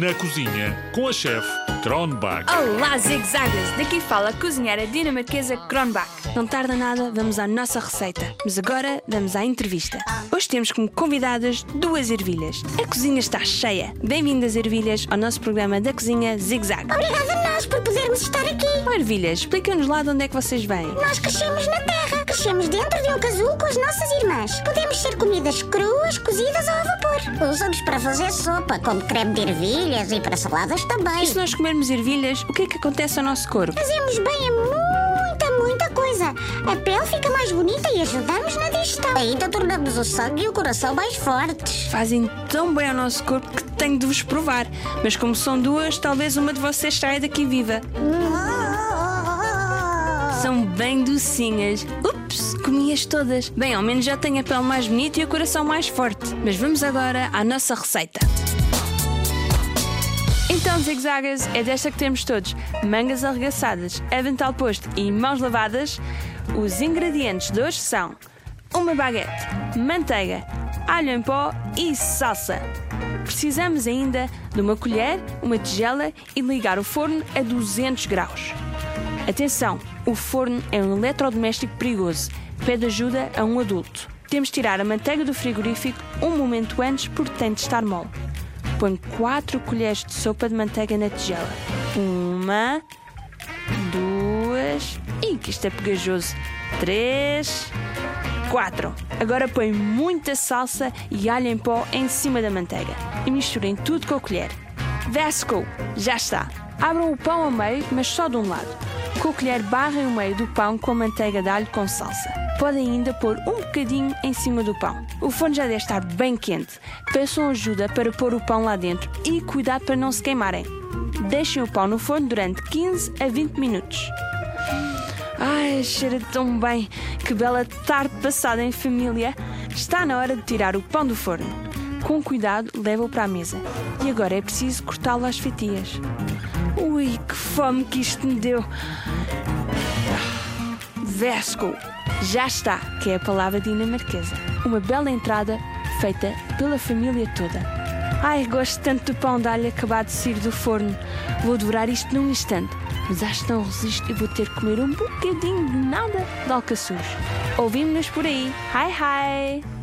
Na cozinha com a chefe Kronbach. Olá, zigzagas! Daqui fala a cozinheira dinamarquesa Kronbach. Não tarda nada, vamos à nossa receita. Mas agora vamos à entrevista. Hoje temos como convidadas duas ervilhas. A cozinha está cheia. Bem-vindas, ervilhas, ao nosso programa da cozinha Zigzag. Obrigada a nós por podermos estar aqui. Oh, ervilhas, explica-nos lá de onde é que vocês vêm. Nós crescemos na terra, crescemos dentro de um casulo com as nossas irmãs. Podemos ser comidas cruas, cozidas ou a vapor. Usamos para fazer sopa, como creme de ervilhas e para saladas também. E se nós comermos ervilhas, o que é que acontece ao nosso corpo? Fazemos bem a muita, muita coisa. A pele fica mais bonita e ajudamos na digestão. Ainda tornamos o sangue e o coração mais fortes. Fazem tão bem ao nosso corpo que tenho de vos provar. Mas como são duas, talvez uma de vocês saia daqui viva. São bem docinhas. Ups, comi-as todas. Bem, ao menos já tenho a pele mais bonita e o coração mais forte. Mas vamos agora à nossa receita. Então, zigzagas, é desta que temos todos: mangas arregaçadas, avental posto e mãos lavadas. Os ingredientes de hoje são uma baguete, manteiga, alho em pó e salsa. Precisamos ainda de uma colher, uma tigela e ligar o forno a 200 graus. Atenção, o forno é um eletrodoméstico perigoso. Pede ajuda a um adulto. Temos de tirar a manteiga do frigorífico um momento antes porque tem de estar mole. Põe 4 colheres de sopa de manteiga na tigela. Uma, duas. Ih, que isto é pegajoso. Três, quatro. Agora põe muita salsa e alho em pó em cima da manteiga. E misturem tudo com a colher. Vasco, já está. Abram o pão ao meio, mas só de um lado. Com a colher barrem o meio do pão com manteiga de alho com salsa. Podem ainda pôr um bocadinho em cima do pão. O forno já deve estar bem quente. Peçam ajuda para pôr o pão lá dentro e cuidado para não se queimarem. Deixem o pão no forno durante 15 a 20 minutos. Ai, cheira tão bem! Que bela tarde passada em família! Está na hora de tirar o pão do forno. Com cuidado, leva-o para a mesa. E agora é preciso cortá-lo às fatias. Ui, que fome que isto me deu! Vesco! Já está, que é a palavra dinamarquesa. Uma bela entrada feita pela família toda. Ai, gosto tanto do pão de alho acabado de sair do forno. Vou devorar isto num instante, mas acho que não resisto e vou ter que comer um bocadinho de nada de alcaçuz. Ouvimos-nos por aí. Hi, hi!